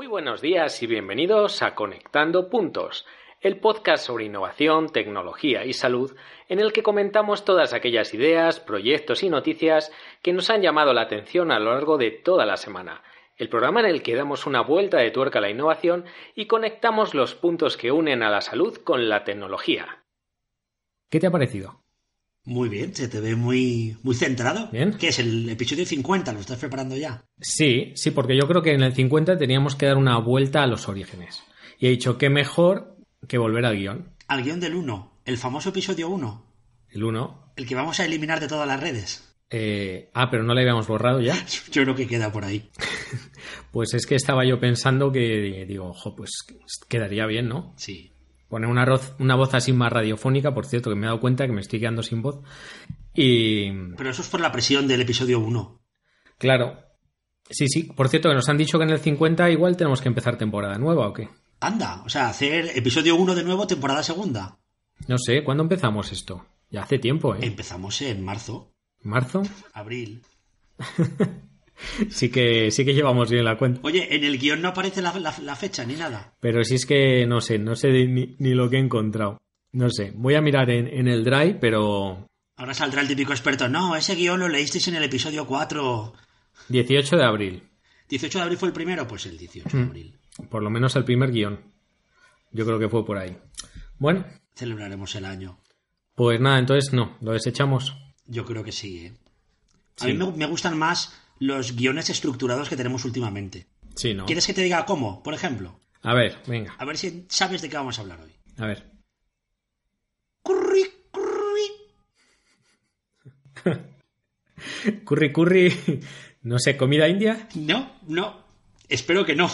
Muy buenos días y bienvenidos a Conectando Puntos, el podcast sobre innovación, tecnología y salud en el que comentamos todas aquellas ideas, proyectos y noticias que nos han llamado la atención a lo largo de toda la semana. El programa en el que damos una vuelta de tuerca a la innovación y conectamos los puntos que unen a la salud con la tecnología. ¿Qué te ha parecido? Muy bien, se te ve muy, muy centrado. Bien. ¿Qué es el episodio 50? ¿Lo estás preparando ya? Sí, sí, porque yo creo que en el 50 teníamos que dar una vuelta a los orígenes. Y he dicho, qué mejor que volver al guion. Al guion del 1, el famoso episodio 1, El 1. el que vamos a eliminar de todas las redes. eh, ah, pero no le habíamos borrado ya. Yo creo que queda por ahí. Pues es que estaba yo pensando que, digo, ojo, pues quedaría bien, ¿no? Sí. Poner una, voz así más radiofónica, por cierto, que me he dado cuenta que me estoy quedando sin voz. Y, Pero eso es por la presión del episodio 1. claro, sí, sí, por cierto, que nos han dicho que en el 50 igual tenemos que empezar temporada nueva o qué. Anda, o sea, hacer episodio 1 de nuevo, temporada segunda. No sé, ¿cuándo empezamos esto? Ya hace tiempo, ¿eh? Empezamos en marzo, ¿Marzo? abril. Sí que, sí que llevamos bien la cuenta. Oye, en el guion no aparece la, la- la fecha ni nada. Pero si es que no sé, no sé ni, ni lo que he encontrado. No sé, voy a mirar en, en el drive, pero Ahora saldrá el típico experto. No, ese guion lo leísteis en el episodio 4. 18 de abril. 18 de abril fue el primero, pues el 18 de abril. Por lo menos el primer guion. Yo creo que fue por ahí. Bueno, Celebraremos el año. pues nada, entonces no, lo desechamos. Yo creo que sí, ¿eh? A Sí. mí me, me gustan más los guiones estructurados que tenemos últimamente. Sí, ¿no? ¿Quieres que te diga cómo? Por ejemplo, A ver, venga, a ver si sabes de qué vamos a hablar hoy. a ver. Curri, curri. Curry, curry, no sé, comida india. No, no. Espero que no.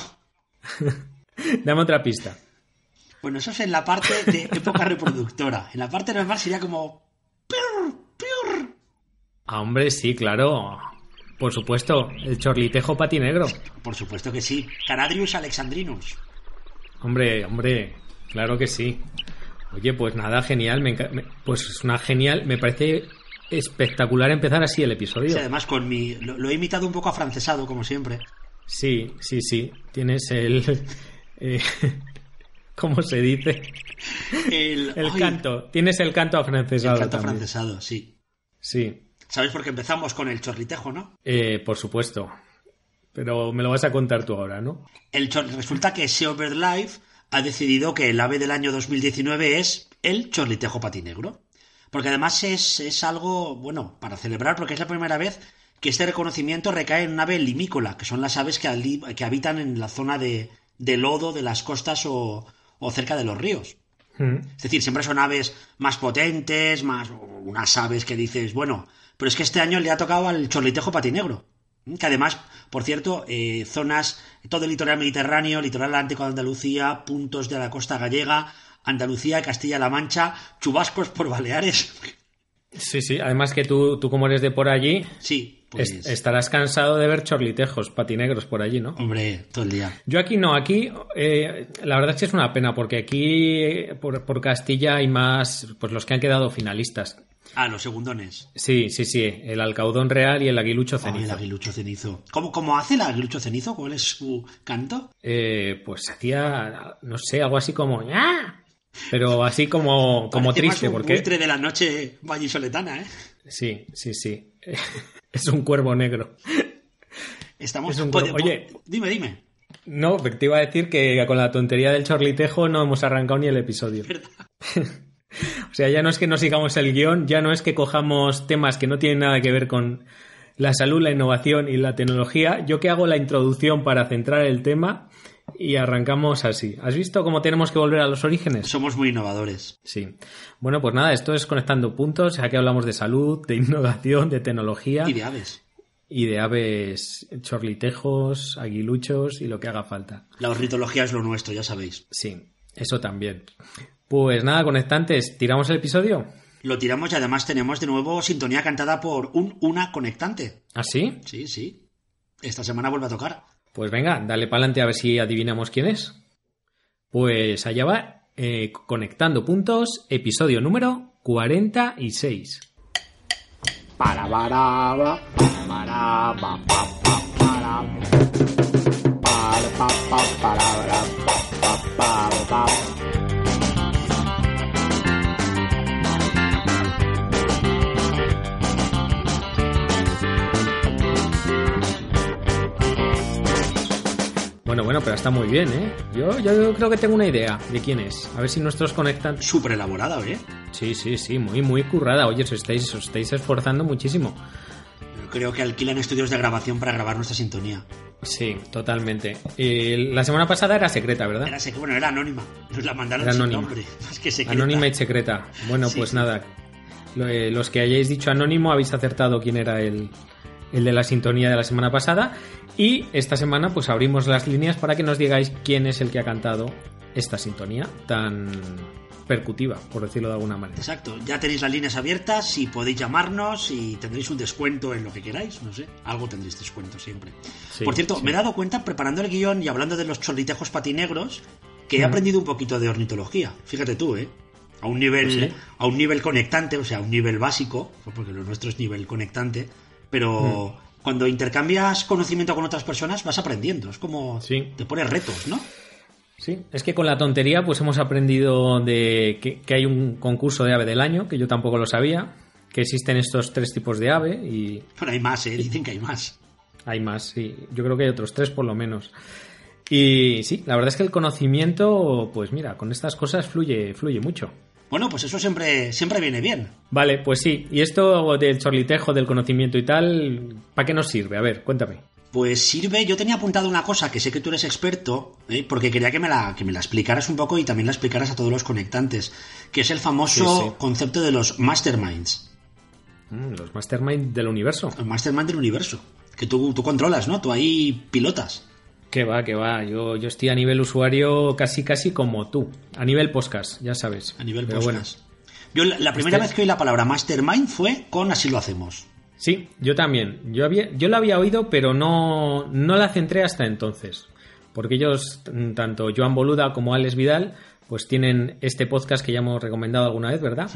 Dame otra pista. Bueno, eso es en la parte de época reproductora. En la parte normal sería como... Ah, hombre, sí, claro. Por supuesto, el chorlitejo patinegro. Por supuesto que sí. Caradrius alexandrinus. Hombre, hombre, claro que sí. Oye, pues nada, genial. me pues es una genial. Me parece espectacular empezar así el episodio. Sí, además con mi... Lo, lo he imitado un poco afrancesado, como siempre. Sí, sí, sí. Tienes el. eh, ¿Cómo se dice? El, canto. Tienes el canto afrancesado. El canto también. afrancesado, sí. Sí, ¿Sabes por qué empezamos con el chorlitejo, no? eh, por supuesto. Pero me lo vas a contar tú ahora, ¿no? El chor- resulta que Life ha decidido que el ave del año 2019 es el chorlitejo patinegro. Porque además es, es algo, bueno, para celebrar, porque es la primera vez que este reconocimiento recae en un ave limícola, que son las aves que, ali- que habitan en la zona de, de lodo de las costas o, o cerca de los ríos. Mm. Es decir, siempre son aves más potentes, más unas aves que dices, bueno, pero es que este año le ha tocado al chorlitejo patinegro. Que además, por cierto, eh, zonas, todo el litoral mediterráneo, litoral atlántico de Andalucía, puntos de la costa gallega, Andalucía, Castilla-La Mancha, chubascos por Baleares. Sí, sí. Además que tú, tú como eres de por allí, Sí, pues. es- estarás cansado de ver chorlitejos, patinegros por allí, ¿no? Hombre, todo el día. Yo aquí no, aquí eh, la verdad es que es una pena porque aquí eh, por, por Castilla hay más, pues los que han quedado finalistas. Ah, los segundones. Sí, sí, sí, el alcaudón real y el aguilucho Ah, el cenizo. aguilucho cenizo. ¿Cómo, ¿Cómo hace el aguilucho cenizo? ¿Cuál es su canto? Eh, pues hacía, no sé, algo así como ¡Ah! Pero así como, como Parece más triste, un porque... buitre de la noche vallisoletana, ¿eh? Sí, sí, sí. es un cuervo negro. Estamos... Es un cuervo- Oye. Dime, dime. No, te iba a decir que con la tontería del chorlitejo no hemos arrancado ni el episodio. ¿Verdad? O sea, ya no es que no sigamos el guion, ya no es que cojamos temas que no tienen nada que ver con la salud, la innovación y la tecnología. Yo que hago la introducción para centrar el tema y arrancamos así. ¿Has visto cómo tenemos que volver a los orígenes? Somos muy innovadores. Sí. Bueno, pues nada, esto es conectando puntos. Aquí hablamos de salud, de innovación, de tecnología Y de aves. y de aves chorlitejos, aguiluchos y lo que haga falta. La ornitología es lo nuestro, ya sabéis. Sí, eso también. Pues nada, conectantes, ¿tiramos el episodio? Lo tiramos y además tenemos de nuevo sintonía cantada por un una conectante. ¿Ah, sí? Sí, sí. Esta semana vuelve a tocar. Pues venga, dale para adelante a ver si adivinamos quién es. Pues allá va, eh, conectando puntos, episodio número 46. Para para para ba, pa, pa, para. Para Bueno, bueno, pero está muy bien, ¿eh? Yo, yo creo que tengo una idea de quién es. A ver si nuestros conectan. Súper elaborada, ¿eh? Sí, sí, sí, muy, muy currada. Oye, os estáis, os estáis esforzando muchísimo. Yo creo que alquilan estudios de grabación para grabar nuestra sintonía. Sí, totalmente. La semana pasada era secreta, ¿verdad? Era sec- bueno, era anónima. Nos la mandaron Era sin anónima. nombre. Más que secreta. Anónima y secreta. Bueno, Sí, pues nada. Eh, Los que hayáis dicho anónimo habéis acertado quién era el, el de la sintonía de la semana pasada. Y esta semana pues abrimos las líneas para que nos digáis quién es el que ha cantado esta sintonía tan percutiva, por decirlo de alguna manera. Exacto, ya tenéis las líneas abiertas y podéis llamarnos y tendréis un descuento en lo que queráis, no sé, algo tendréis descuento siempre. Sí, Por cierto, sí. me he dado cuenta preparando el guion y hablando de los chorritejos patinegros que he Mm. aprendido un poquito de ornitología. Fíjate tú, ¿eh? A un nivel, Pues sí. a un nivel conectante, o sea, a un nivel básico, porque lo nuestro es nivel conectante, pero Mm. cuando intercambias conocimiento con otras personas vas aprendiendo, es como Sí. te pones retos, ¿no? Sí, es que con la tontería pues hemos aprendido de que, que hay un concurso de ave del año, que yo tampoco lo sabía, que existen estos tres tipos de ave y Pero hay más, ¿eh? Dicen que hay más. hay más, sí. Yo creo que hay otros tres por lo menos. Y sí, la verdad es que el conocimiento, pues mira, con estas cosas fluye, fluye mucho. Bueno, pues eso siempre, siempre viene bien. Vale, pues sí. Y esto del chorlitejo, del conocimiento y tal, ¿para qué nos sirve? A ver, cuéntame. Pues sirve, yo tenía apuntado una cosa que sé que tú eres experto, ¿eh? porque quería que me, la, que me la explicaras un poco y también la explicaras a todos los conectantes, que es el famoso Sí, sí. concepto de los masterminds, Mm, los mastermind del universo. el mastermind del universo, que tú, tú controlas, ¿no? Tú ahí pilotas. Que va, que va. Yo, yo estoy a nivel usuario casi, casi como tú. A nivel podcast, ya sabes. A nivel Pero podcast. Yo la, la primera Este- vez que oí la palabra mastermind fue con Así lo hacemos. Sí, yo también. Yo, había, yo la había oído, pero no, no la centré hasta entonces. Porque ellos, tanto Joan Boluda como Alex Vidal, pues tienen este podcast que ya hemos recomendado alguna vez, ¿verdad?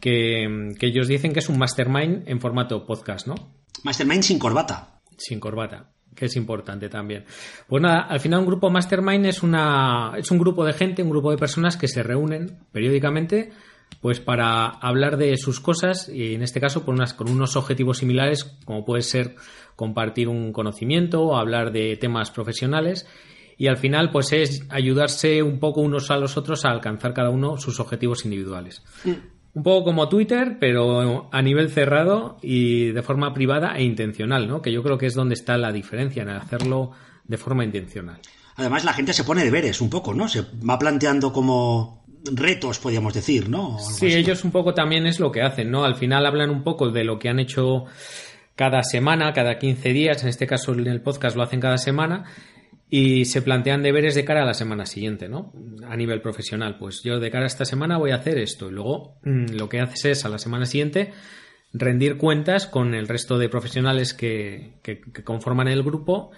Que, que ellos dicen que es un mastermind en formato podcast, ¿no? Mastermind sin corbata. Sin corbata, que es importante también. Pues nada, al final un grupo mastermind es, una, es un grupo de gente, un grupo de personas que se reúnen periódicamente pues para hablar de sus cosas y en este caso con, unas, con unos objetivos similares como puede ser compartir un conocimiento o hablar de temas profesionales y al final pues es ayudarse un poco unos a los otros a alcanzar cada uno sus objetivos individuales. Un poco como Twitter, pero a nivel cerrado y de forma privada e intencional, ¿no? Que yo creo que es donde está la diferencia en hacerlo de forma intencional. Además la gente se pone deberes un poco, ¿no? Se va planteando como retos, podríamos decir, ¿no? Sí, así. ellos un poco también es lo que hacen, ¿no? Al final hablan un poco de lo que han hecho cada semana, cada 15 días, en este caso en el podcast lo hacen cada semana, y se plantean deberes de cara a la semana siguiente, ¿no? A nivel profesional, pues yo de cara a esta semana voy a hacer esto, y luego mm, lo que haces es a la semana siguiente rendir cuentas con el resto de profesionales que, que- que conforman el grupo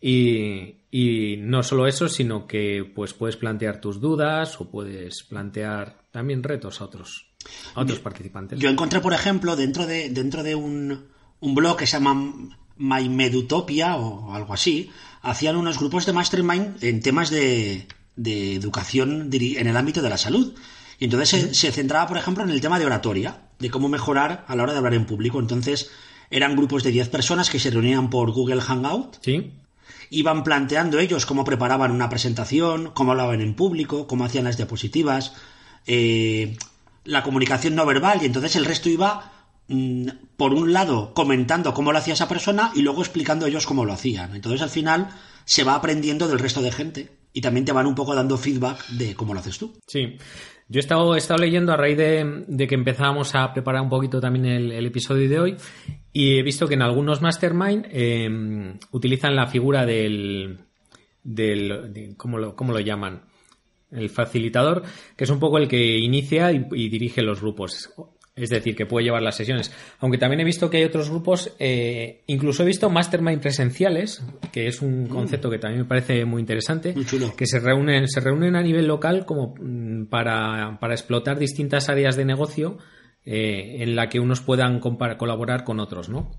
y, y no solo eso, sino que pues puedes plantear tus dudas o puedes plantear también retos a otros, a otros participantes. Yo encontré, por ejemplo, dentro de, dentro de un, un blog que se llama My Medutopia o algo así, hacían unos grupos de mastermind en temas de, de educación en el ámbito de la salud. Y entonces se, se centraba, por ejemplo, en el tema de oratoria, de cómo mejorar a la hora de hablar en público. Entonces eran grupos de 10 personas que se reunían por Google Hangout ¿Sí? iban planteando ellos cómo preparaban una presentación, cómo hablaban en público, cómo hacían las diapositivas, eh, la comunicación no verbal, y entonces el resto iba, por un lado, comentando cómo lo hacía esa persona y luego explicando ellos cómo lo hacían. Entonces al final se va aprendiendo del resto de gente y también te van un poco dando feedback de cómo lo haces tú. Sí. Yo he estado, leyendo a raíz de, que empezábamos a preparar un poquito también el, episodio de hoy y he visto que en algunos mastermind eh, utilizan la figura del, del de- ¿cómo, lo, ¿cómo lo llaman? El facilitador, que es un poco el que inicia y dirige los grupos. Es decir, que puede llevar las sesiones. Aunque también he visto que hay otros grupos, eh, incluso he visto mastermind presenciales, que es un concepto que también me parece muy interesante, Muy chulo. que se reúnen, se reúnen a nivel local como mm, para, para explotar distintas áreas de negocio eh, en la que unos puedan colaborar con otros, ¿no?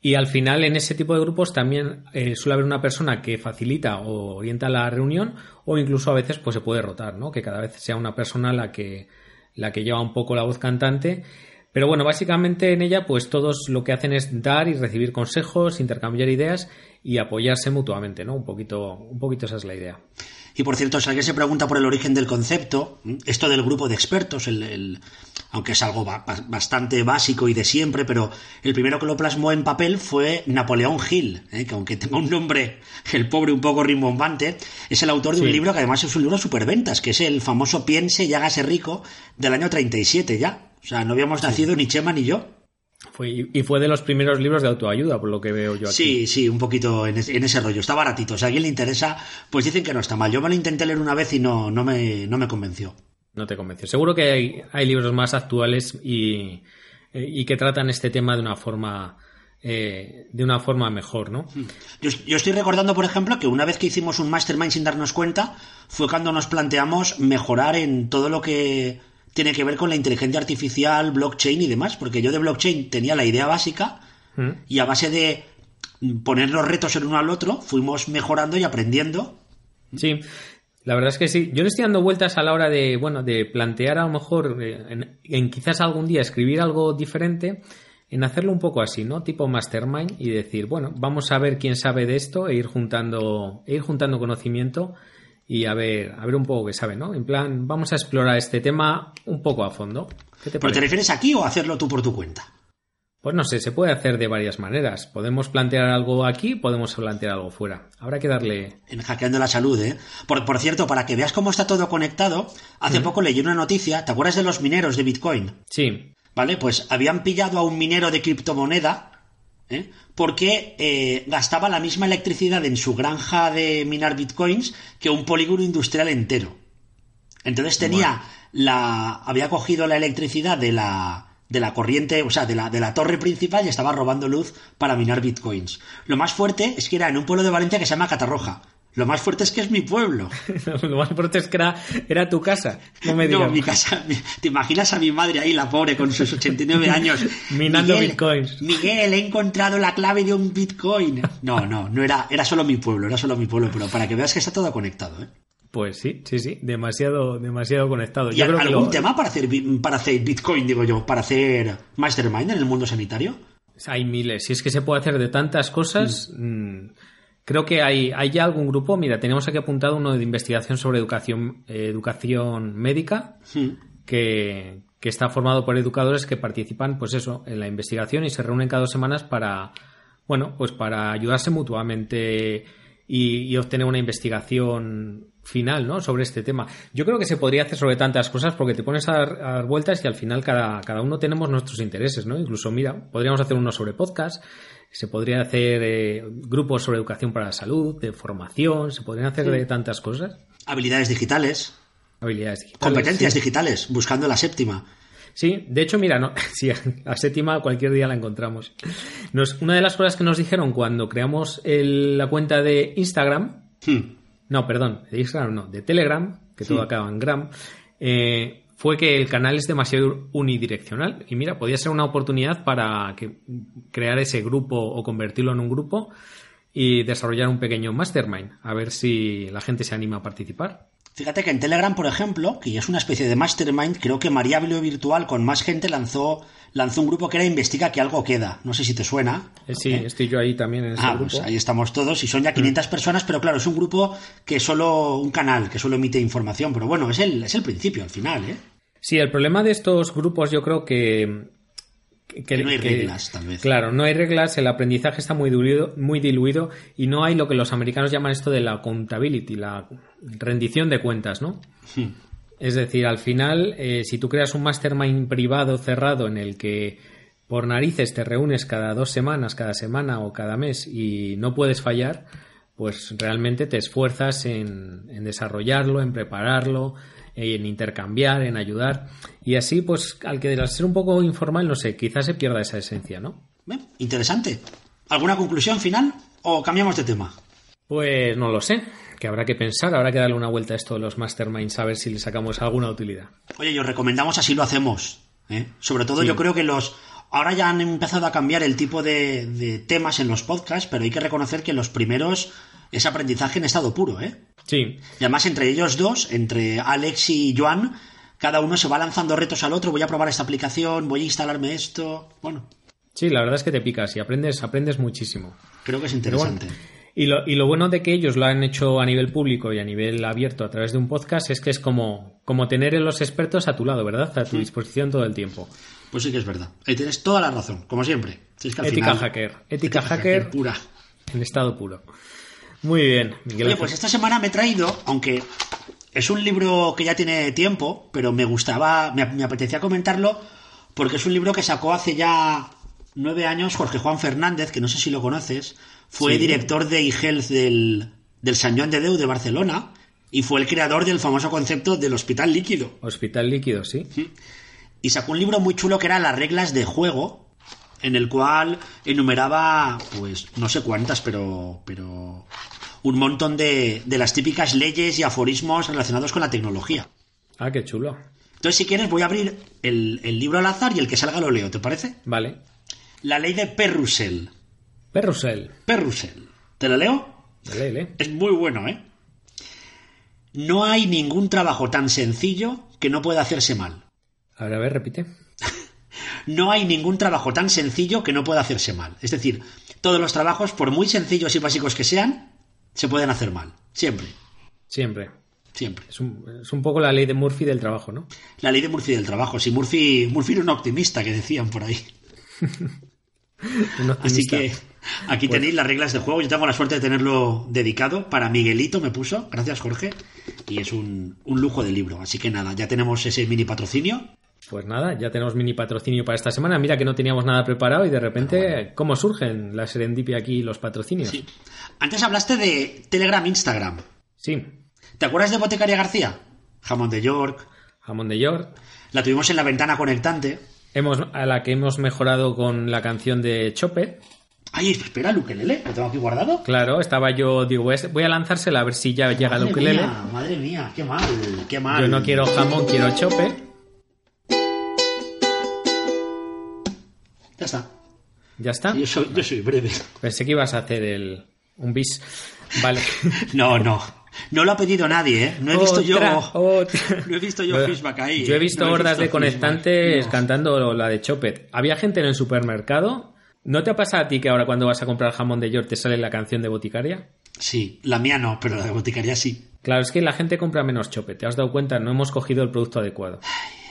Y al final, en ese tipo de grupos también eh, suele haber una persona que facilita o orienta la reunión, o incluso a veces pues se puede rotar, ¿no? Que cada vez sea una persona la que, la que lleva un poco la voz cantante. Pero bueno, básicamente en ella, pues todos lo que hacen es dar y recibir consejos, intercambiar ideas y apoyarse mutuamente, ¿no? Un poquito, un poquito esa es la idea. Y por cierto, si alguien se pregunta por el origen del concepto, esto del grupo de expertos, el, el- aunque es algo ba- ba- bastante básico y de siempre, pero el primero que lo plasmó en papel fue Napoleón Hill, ¿eh? que aunque tenga un nombre, el pobre un poco rimbombante, es el autor de un libro que además es un libro superventas, que es el famoso Piense y hágase rico del año 37 ya. O sea, no habíamos nacido ni Chema ni yo. Fue, y fue de los primeros libros de autoayuda, por lo que veo yo aquí. Sí, sí, un poquito en ese, en ese rollo. Está baratito. Si a alguien le interesa, pues dicen que no está mal. Yo me lo intenté leer una vez y no, no, me, no me convenció. No te convenció. Seguro que hay, hay libros más actuales y, y que tratan este tema de una forma eh, de una forma mejor, ¿no? Yo, yo estoy recordando, por ejemplo, que una vez que hicimos un mastermind sin darnos cuenta, fue cuando nos planteamos mejorar en todo lo que tiene que ver con la inteligencia artificial, blockchain y demás, porque yo de blockchain tenía la idea básica ¿Mm? y a base de poner los retos el uno al otro, fuimos mejorando y aprendiendo. Sí, la verdad es que sí. Yo le estoy dando vueltas a la hora de, bueno, de plantear a lo mejor eh, en, en quizás algún día escribir algo diferente, en hacerlo un poco así, ¿no? Tipo mastermind y decir, bueno, vamos a ver quién sabe de esto e ir juntando, e ir juntando conocimiento y a ver, a ver un poco qué sabe, ¿no? En plan, vamos a explorar este tema un poco a fondo. ¿Qué te ¿Pero te refieres aquí o hacerlo tú por tu cuenta? Pues no sé, se puede hacer de varias maneras. Podemos plantear algo aquí, podemos plantear algo fuera. Habrá que darle. En Hackeando la Salud, ¿eh? Por, por cierto, para que veas cómo está todo conectado, hace poco leí una noticia, ¿te acuerdas de los mineros de Bitcoin? Sí, ¿Vale? Pues habían pillado a un minero de criptomoneda ¿eh? porque eh, gastaba la misma electricidad en su granja de minar bitcoins que un polígono industrial entero. Entonces tenía la. había cogido la electricidad de la. de la corriente, o sea, de la, de la torre principal y estaba robando luz para minar bitcoins. Lo más fuerte es que era en un pueblo de Valencia que se llama Catarroja. Lo más fuerte es que es mi pueblo. lo más fuerte es que era, era tu casa. No me No, mi casa. ¿Te imaginas a mi madre ahí, la pobre, con sus 89 años? Minando Miguel, bitcoins. Miguel, he encontrado la clave de un bitcoin. No, no, no era, era solo mi pueblo, era solo mi pueblo, pero para que veas que está todo conectado, ¿eh? Pues sí, sí, sí. Demasiado, demasiado conectado. ¿Y Yo creo que algún lo- tema para hacer, para hacer bitcoin, digo yo, para hacer mastermind en el mundo sanitario? Hay miles. Si es que se puede hacer de tantas cosas. mm, creo que hay, hay ya algún grupo. Mira, tenemos aquí apuntado uno de investigación sobre educación, eh, educación médica. Que, que está formado por educadores que participan, pues eso, en la investigación y se reúnen cada dos semanas para, bueno, pues para ayudarse mutuamente y, y obtener una investigación final, ¿no? Sobre este tema. Yo creo que se podría hacer sobre tantas cosas porque te pones a dar, a dar vueltas y al final cada, cada uno tenemos nuestros intereses, ¿no? Incluso, mira, podríamos hacer uno sobre podcast, se podría hacer eh, grupos sobre educación para la salud, de formación, se podrían hacer de tantas cosas. Habilidades digitales, Habilidades digitales. competencias sí. digitales, buscando la séptima. Sí, de hecho, mira, no, sí, a séptima cualquier día la encontramos. Nos, una de las cosas que nos dijeron cuando creamos el- la cuenta de Instagram, Hmm. no, perdón, de Instagram no, de Telegram, que todo acaba en gram, eh, fue que el canal es demasiado unidireccional. Y mira, podía ser una oportunidad para que, crear ese grupo o convertirlo en un grupo y desarrollar un pequeño mastermind, a ver si la gente se anima a participar. Fíjate que en Telegram, por ejemplo, que es una especie de mastermind, creo que María Biblio Virtual con más gente lanzó, lanzó un grupo que era Investiga que algo queda. No sé si te suena. Eh, sí, estoy yo ahí también en ese Ah, grupo. pues ahí estamos todos y son ya 500 personas, pero claro, es un grupo que solo, un canal que solo emite información, pero bueno, es el, es el principio al final, ¿eh? Sí, el problema de estos grupos yo creo que... Que no hay reglas, tal vez. Claro, no hay reglas, el aprendizaje está muy diluido, muy diluido y no hay lo que los americanos llaman esto de la accountability, la rendición de cuentas, ¿no? Es decir, al final, eh, si tú creas un mastermind privado cerrado en el que por narices te reúnes cada dos semanas, cada semana o cada mes y no puedes fallar, pues realmente te esfuerzas en, en desarrollarlo, en prepararlo, en intercambiar, en ayudar. Y así, pues, al que al ser un poco informal, no sé, quizás se pierda esa esencia, ¿no? Interesante. ¿Alguna conclusión final o cambiamos de tema? Pues no lo sé, que habrá que pensar, habrá que darle una vuelta a esto de los masterminds a ver si le sacamos alguna utilidad. Oye, y os recomendamos así lo hacemos. ¿eh? Sobre todo Sí. yo creo que los Ahora ya han empezado a cambiar el tipo de, de temas en los podcasts, pero hay que reconocer que los primeros es aprendizaje en estado puro, ¿eh? Sí, Y además entre ellos dos, entre Alex y Joan, cada uno se va lanzando retos al otro, voy a probar esta aplicación, voy a instalarme esto. Bueno, sí, la verdad es que te picas y aprendes, aprendes muchísimo. creo que es bueno, interesante. y, lo, y lo bueno de que ellos lo han hecho a nivel público y a nivel abierto a través de un podcast es que es como, como tener a los expertos a tu lado, ¿verdad? A tu disposición todo el tiempo. Pues sí que es verdad. Ahí tienes toda la razón, como siempre. Si es que al Ética final- hacker. Ética hacker pura. en estado puro. Muy bien, Miguel. Oye, pues esta semana me he traído, aunque es un libro que ya tiene tiempo, pero me gustaba, me, me apetecía comentarlo, porque es un libro que sacó hace ya nueve años Jorge Juan Fernández, que no sé si lo conoces, fue Sí. director de eHealth del, del Sant Joan de Déu de Barcelona y fue el creador del famoso concepto del hospital líquido. Hospital líquido, sí. Y sacó un libro muy chulo que era Las reglas de juego, en el cual enumeraba, pues, no sé cuántas, pero, pero un montón de, de las típicas leyes y aforismos relacionados con la tecnología. Ah, qué chulo. Entonces, si quieres, voy a abrir el, el libro al azar y el que salga lo leo, ¿te parece? Vale. La ley de Perrusel. Perrusel. Perrusel. ¿Te lo leo? Lele. Es muy bueno, ¿eh? No hay ningún trabajo tan sencillo que no pueda hacerse mal. A ver, a ver, repite. No hay ningún trabajo tan sencillo que no pueda hacerse mal. Es decir, todos los trabajos, por muy sencillos y básicos que sean, se pueden hacer mal. Siempre. Siempre. Siempre. Es un, es un poco la ley de Murphy del trabajo, ¿no? La ley de Murphy del trabajo. Si Murphy, Murphy era un optimista, que decían por ahí. Así que aquí tenéis las reglas de juego. Yo tengo la suerte de tenerlo dedicado. Para Miguelito me puso. Gracias, Jorge. Y es un, un lujo de libro. Así que nada, ya tenemos ese mini patrocinio. Pues nada, ya tenemos mini patrocinio para esta semana. Mira que no teníamos nada preparado y de repente, ¿cómo surgen la serendipia aquí y los patrocinios? Sí. Antes hablaste de Telegram, Instagram. Sí. ¿Te acuerdas de Botecaria García? Jamón de York. Jamón de York. La tuvimos en la ventana conectante. Hemos, a la que hemos mejorado con la canción de Chope. Ay, espera, el ukelele, lo tengo aquí guardado. Claro, estaba yo, digo, voy a- lanzársela a ver si ya llega Madre mía, madre mía, qué mal, qué mal. Yo no quiero jamón, quiero chope. Ya está. Ya está. Yo soy, yo soy breve. Pensé que ibas a hacer el un bis. Vale. No, no. No lo ha pedido nadie, ¿eh? No he visto yo. otra. No he visto yo feedback ahí. Yo he ¿eh? visto No hordas de visto conectantes. No. cantando la de Chopet. Había gente en el supermercado. ¿No te ha pasado a ti que ahora cuando vas a comprar jamón de York te sale la canción de Boticaria? Sí, la mía no, pero la de boticaria sí. Claro, es que la gente compra menos Chopet. ¿Te has dado cuenta? No hemos cogido el producto adecuado.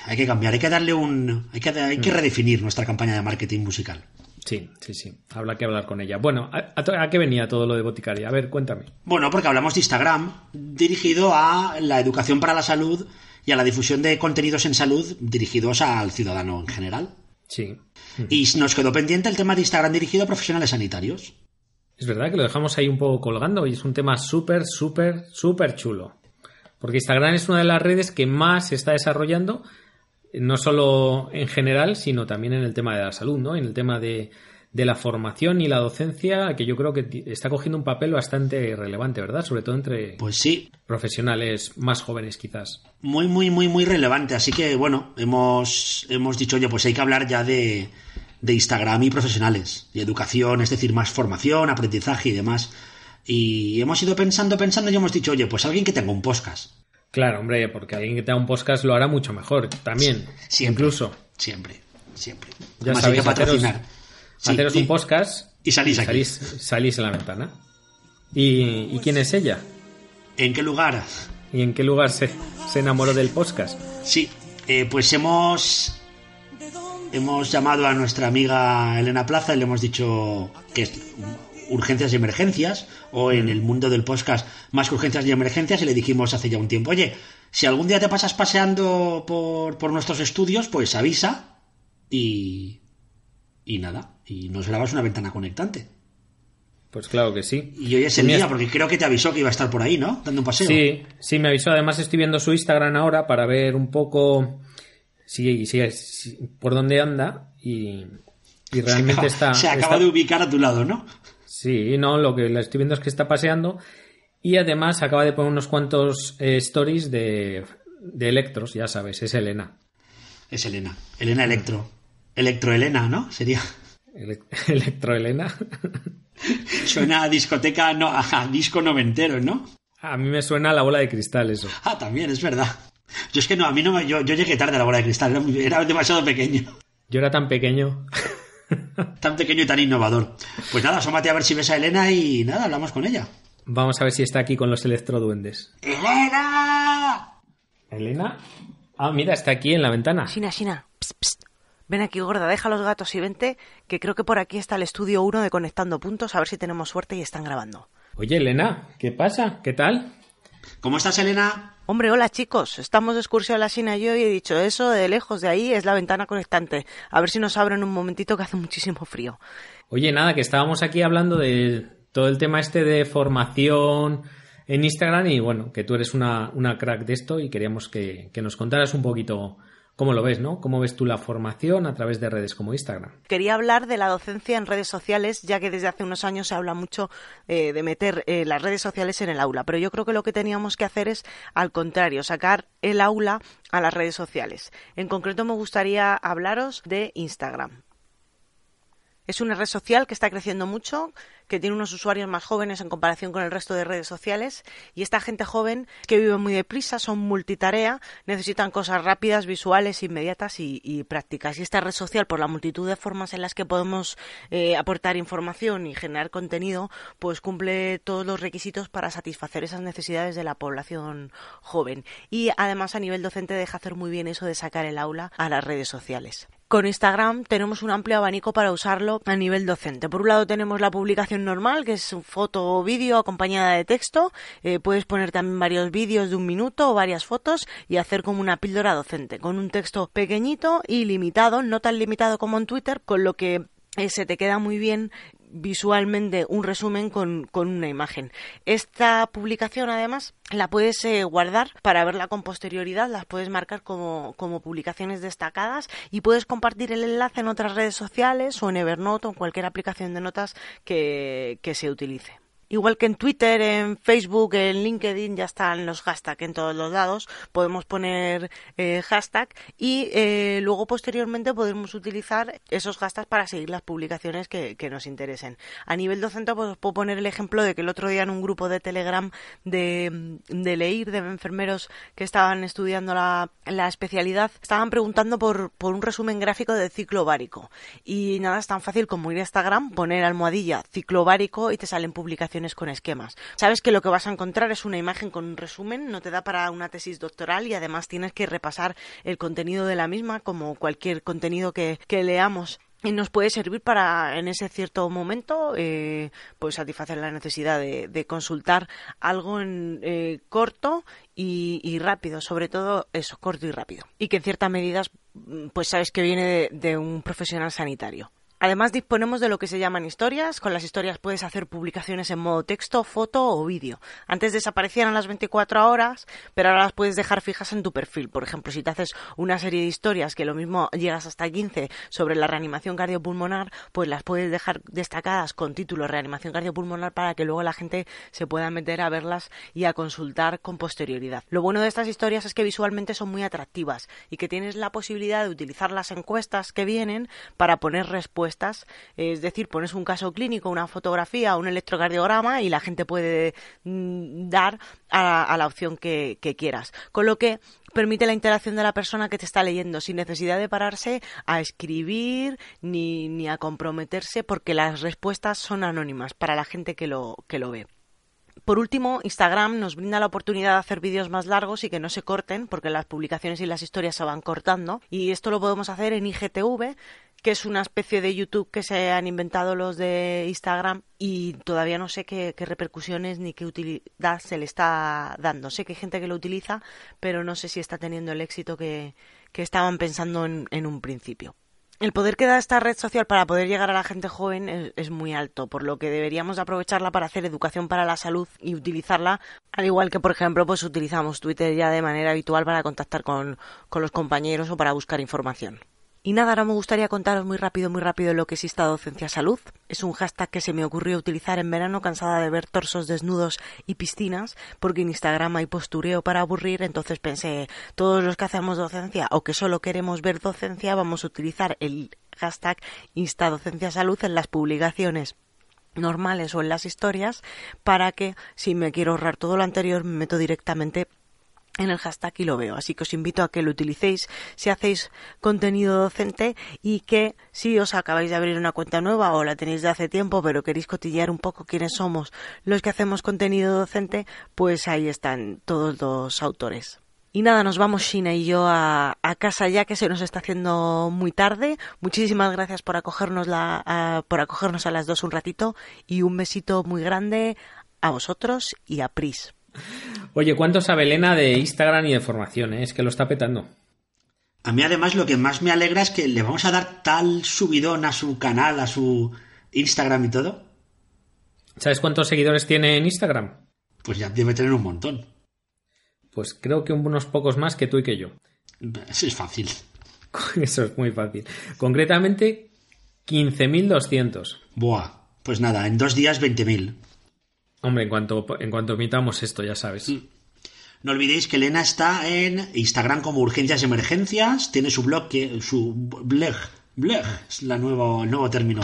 Hay que cambiar, hay que darle un. Hay que, hay Mm. que redefinir nuestra campaña de marketing musical. Sí, sí, sí. Habrá que hablar con ella. Bueno, ¿a, a- a qué venía todo lo de Boticaria? A ver, cuéntame. Bueno, porque hablamos de Instagram, dirigido a la educación para la salud y a la difusión de contenidos en salud dirigidos al ciudadano en general. Sí. Y nos quedó pendiente el tema de Instagram dirigido a profesionales sanitarios. Es verdad que lo dejamos ahí un poco colgando y es un tema súper, súper, súper chulo. Porque Instagram es una de las redes que más se está desarrollando, no solo en general, sino también en el tema de la salud, ¿no? En el tema de, de la formación y la docencia, que yo creo que está cogiendo un papel bastante relevante, ¿verdad? Sobre todo entre Pues sí, profesionales más jóvenes, quizás. muy, muy, muy, muy relevante. Así que, bueno, hemos, hemos dicho, oye, pues hay que hablar ya de, de Instagram y profesionales, y educación, es decir, más formación, aprendizaje y demás. Y hemos ido pensando, pensando y hemos dicho, oye, pues alguien que tenga un podcast. Claro, hombre, porque alguien que tenga un podcast lo hará mucho mejor, también. Siempre. Incluso. Siempre, siempre. Ya Además, sabéis, hay que patrocinar. Sí, Haceros y- un podcast y salís aquí. salís, salís en la ventana. ¿Y, y quién es ella? ¿En qué lugar? ¿Y en qué lugar se, se enamoró del podcast? Sí, eh, pues hemos hemos llamado a nuestra amiga Elena Plaza y le hemos dicho que es urgencias y emergencias o en el mundo del podcast más que urgencias y emergencias y le dijimos hace ya un tiempo, oye, si algún día te pasas paseando por, por nuestros estudios, pues avisa y y nada, y nos grabas una ventana conectante. Pues claro que sí. Y hoy es el día, porque creo que te avisó que iba a estar por ahí, ¿no? Dando un paseo. Sí, sí, me avisó. Además estoy viendo su Instagram ahora para ver un poco si, si- si- por dónde anda y, y realmente se acaba, está... se acaba está- de ubicar a tu lado, ¿no? Sí, no, lo que la estoy viendo es que está paseando y además acaba de poner unos cuantos eh, stories de, de Electros, ya sabes, es Elena. Es Elena. Elena Electro. Electroelena, ¿no? Sería. Ele- Electroelena. Suena a discoteca, no, a disco noventero, ¿no? A mí me suena la bola de cristal eso. Ah, también, es verdad. Yo es que no, a mí no me, yo, yo llegué tarde a la bola de cristal, era, muy- era demasiado pequeño. Yo era tan pequeño. Tan pequeño y tan innovador. Pues nada, asómate a ver si ves a Elena y nada, hablamos con ella. Vamos a ver si está aquí con los electroduendes. ¡Elena! ¿Elena? Ah, mira, está aquí en la ventana. Sina, Sina, psst, psst. Ven aquí, gorda, deja los gatos y vente, que creo que por aquí está el estudio 1 de Conectando Puntos, a ver si tenemos suerte y están grabando. Oye, Elena, ¿qué pasa? ¿Qué tal? ¿Cómo estás, Elena? Hombre, hola chicos, estamos de excursión la Sina y yo y he dicho eso de lejos de ahí es la ventana conectante. A ver si nos abren un momentito que hace muchísimo frío. Oye, nada, que estábamos aquí hablando de todo el tema este de formación en Instagram y bueno, que tú eres una, una crack de esto y queríamos que, que nos contaras un poquito cómo lo ves, ¿no? ¿Cómo ves tú la formación a través de redes como Instagram? Quería hablar de la docencia en redes sociales, ya que desde hace unos años se habla mucho eh, de meter eh, las redes sociales en el aula, pero yo creo que lo que teníamos que hacer es, al contrario, sacar el aula a las redes sociales. En concreto me gustaría hablaros de Instagram. Es una red social que está creciendo mucho, que tiene unos usuarios más jóvenes en comparación con el resto de redes sociales y esta gente joven que vive muy deprisa, son multitarea, necesitan cosas rápidas, visuales, inmediatas y, prácticas. Y esta red social, por la multitud de formas en las que podemos eh, aportar información y generar contenido, pues cumple todos los requisitos para satisfacer esas necesidades de la población joven. Y además a nivel docente deja hacer muy bien eso de sacar el aula a las redes sociales. Con Instagram tenemos un amplio abanico para usarlo a nivel docente. Por un lado tenemos la publicación normal, que es foto o vídeo acompañada de texto. Eh, puedes poner también varios vídeos de un minuto o varias fotos y hacer como una píldora docente, con un texto pequeñito y limitado, no tan limitado como en Twitter, con lo que eh, se te queda muy bien visualmente un resumen con, con, una imagen. Esta publicación, además, la puedes eh, guardar para verla con posterioridad, las puedes marcar como, como, publicaciones destacadas y puedes compartir el enlace en otras redes sociales o en Evernote o en cualquier aplicación de notas que, que se utilice. Igual que en Twitter, en Facebook, en LinkedIn ya están los hashtags en todos los lados. Podemos poner eh, hashtag y eh, luego posteriormente podemos utilizar esos hashtags para seguir las publicaciones que, nos interesen. A nivel docente pues, os puedo poner el ejemplo de que el otro día en un grupo de Telegram de, de LEIR, de enfermeros que estaban estudiando la, especialidad, estaban preguntando por, por, un resumen gráfico del ciclo ovárico. Y nada, es tan fácil como ir a Instagram, poner almohadilla ciclo ovárico y te salen publicaciones con esquemas. Sabes que lo que vas a encontrar es una imagen con un resumen, no te da para una tesis doctoral y además tienes que repasar el contenido de la misma como cualquier contenido que, que leamos. Y nos puede servir para en ese cierto momento eh, pues satisfacer la necesidad de, consultar algo en eh, corto y, rápido sobre todo eso corto y rápido. Y que en ciertas medidas pues sabes que viene de un profesional sanitario Además disponemos de lo que se llaman historias. Con las historias puedes hacer publicaciones en modo texto, foto o vídeo. Antes desaparecían a las 24 horas, pero ahora las puedes dejar fijas en tu perfil. Por ejemplo, si te haces una serie de historias que lo mismo llegas hasta 15 sobre la reanimación cardiopulmonar, pues las puedes dejar destacadas con título reanimación cardiopulmonar para que luego la gente se pueda meter a verlas y a consultar con posterioridad. Lo bueno de estas historias es que visualmente son muy atractivas y que tienes la posibilidad de utilizar las encuestas que vienen para poner respuestas es decir, pones un caso clínico, una fotografía, un electrocardiograma y la gente puede mm, dar a, la opción que, que, quieras. Con lo que permite la interacción de la persona que te está leyendo sin necesidad de pararse a escribir ni, ni a comprometerse porque las respuestas son anónimas para la gente que lo, que lo ve. Por último, Instagram nos brinda la oportunidad de hacer vídeos más largos y que no se corten, porque las publicaciones y las historias se van cortando. Y esto lo podemos hacer en IGTV, que es una especie de YouTube que se han inventado los de Instagram y todavía no sé qué, repercusiones ni qué utilidad se le está dando. Sé que hay gente que lo utiliza, pero no sé si está teniendo el éxito que, que estaban pensando en, en un principio el poder que da esta red social para poder llegar a la gente joven es, es, muy alto, por lo que deberíamos aprovecharla para hacer educación para la salud y utilizarla, al igual que, por ejemplo, pues utilizamos Twitter ya de manera habitual para contactar con, con los compañeros o para buscar información. Y nada, ahora me gustaría contaros muy rápido, muy rápido lo que es esta docencia salud. Es un hashtag que se me ocurrió utilizar en verano cansada de ver torsos desnudos y piscinas, porque en Instagram hay postureo para aburrir, entonces pensé, todos los que hacemos docencia o que solo queremos ver docencia, vamos a utilizar el hashtag Instadocenciasalud en las publicaciones normales o en las historias para que si me quiero ahorrar todo lo anterior me meto directamente en el hashtag y lo veo. Así que os invito a que lo utilicéis si hacéis contenido docente y que si os acabáis de abrir una cuenta nueva o la tenéis de hace tiempo pero queréis cotillear un poco quiénes somos los que hacemos contenido docente, pues ahí están todos los autores. Y nada, nos vamos Shina y yo a, casa ya que se nos está haciendo muy tarde. Muchísimas gracias por acogernos, la, a, por acogernos a las dos un ratito y un besito muy grande a vosotros y a Pris. Oye, ¿cuánto sabe Elena de Instagram y de formación? Eh? Es que lo está petando. A mí además lo que más me alegra es que le vamos a dar tal subidón a su canal, a su Instagram y todo. ¿Sabes cuántos seguidores tiene en Instagram? Pues ya debe tener un montón. Pues creo que unos pocos más que tú y que yo. Eso es fácil. Eso es muy fácil. Concretamente, 15.200. Buah, pues nada, en dos días 20.000. Hombre, en cuanto, en cuanto emitamos esto, ya sabes. Mm. No olvidéis que Elena está en Instagram como Urgencias y Emergencias, tiene su blog, que, su blog, blog, es la nuevo, el nuevo término.